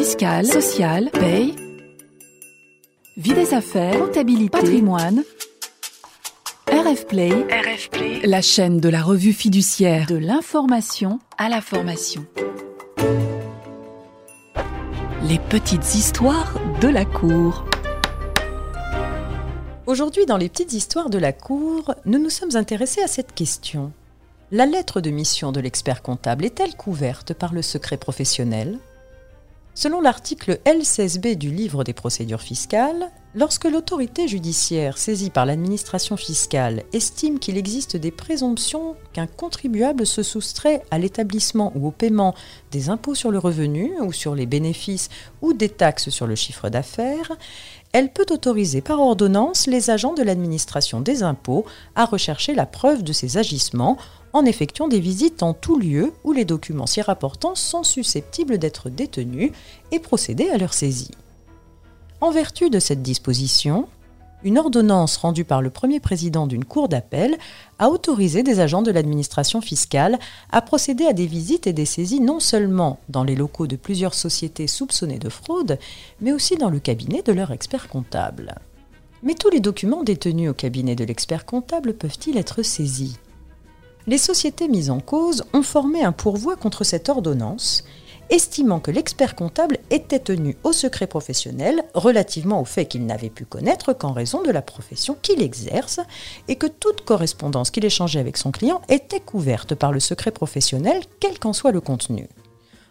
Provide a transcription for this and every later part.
fiscale, sociale, paye, vie des affaires, comptabilité, patrimoine. RF Play, RF Play, la chaîne de la revue fiduciaire de l'information à la formation. Les petites histoires de la cour. Aujourd'hui, dans les petites histoires de la cour, nous nous sommes intéressés à cette question. La lettre de mission de l'expert comptable est-elle couverte par le secret professionnel? Selon l'article L16b du livre des procédures fiscales, lorsque l'autorité judiciaire saisie par l'administration fiscale estime qu'il existe des présomptions qu'un contribuable se soustrait à l'établissement ou au paiement des impôts sur le revenu ou sur les bénéfices ou des taxes sur le chiffre d'affaires, elle peut autoriser par ordonnance les agents de l'administration des impôts à rechercher la preuve de ces agissements en effectuant des visites en tout lieu où les documents s'y rapportant sont susceptibles d'être détenus et procéder à leur saisie. En vertu de cette disposition, une ordonnance rendue par le premier président d'une cour d'appel a autorisé des agents de l'administration fiscale à procéder à des visites et des saisies non seulement dans les locaux de plusieurs sociétés soupçonnées de fraude, mais aussi dans le cabinet de leur expert comptable. Mais tous les documents détenus au cabinet de l'expert comptable peuvent-ils être saisis? Les sociétés mises en cause ont formé un pourvoi contre cette ordonnance, estimant que l'expert comptable était tenu au secret professionnel relativement au fait qu'il n'avait pu connaître qu'en raison de la profession qu'il exerce et que toute correspondance qu'il échangeait avec son client était couverte par le secret professionnel, quel qu'en soit le contenu.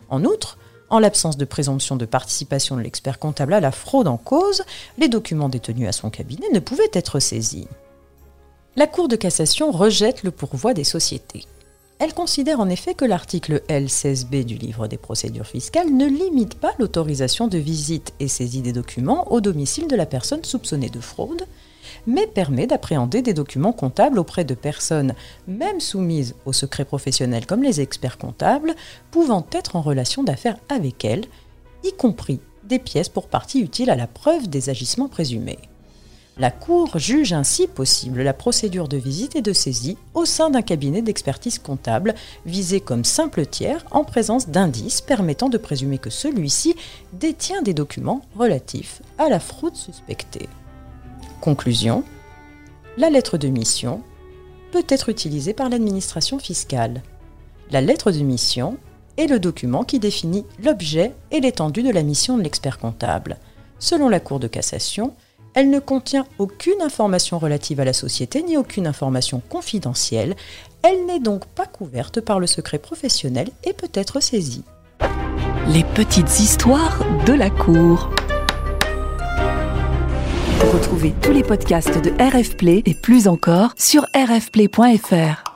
En outre, en l'absence de présomption de participation de l'expert comptable à la fraude en cause, les documents détenus à son cabinet ne pouvaient être saisis. La Cour de cassation rejette le pourvoi des sociétés. Elle considère en effet que l'article L16b du livre des procédures fiscales ne limite pas l'autorisation de visite et saisie des documents au domicile de la personne soupçonnée de fraude, mais permet d'appréhender des documents comptables auprès de personnes, même soumises au secret professionnel comme les experts comptables, pouvant être en relation d'affaires avec elle, y compris des pièces pour partie utiles à la preuve des agissements présumés. La Cour juge ainsi possible la procédure de visite et de saisie au sein d'un cabinet d'expertise comptable visé comme simple tiers en présence d'indices permettant de présumer que celui-ci détient des documents relatifs à la fraude suspectée. Conclusion La lettre de mission peut être utilisée par l'administration fiscale. La lettre de mission est le document qui définit l'objet et l'étendue de la mission de l'expert comptable. Selon la Cour de cassation, elle ne contient aucune information relative à la société ni aucune information confidentielle. Elle n'est donc pas couverte par le secret professionnel et peut être saisie. Les petites histoires de la Cour. Retrouvez tous les podcasts de RF Play et plus encore sur rfplay.fr.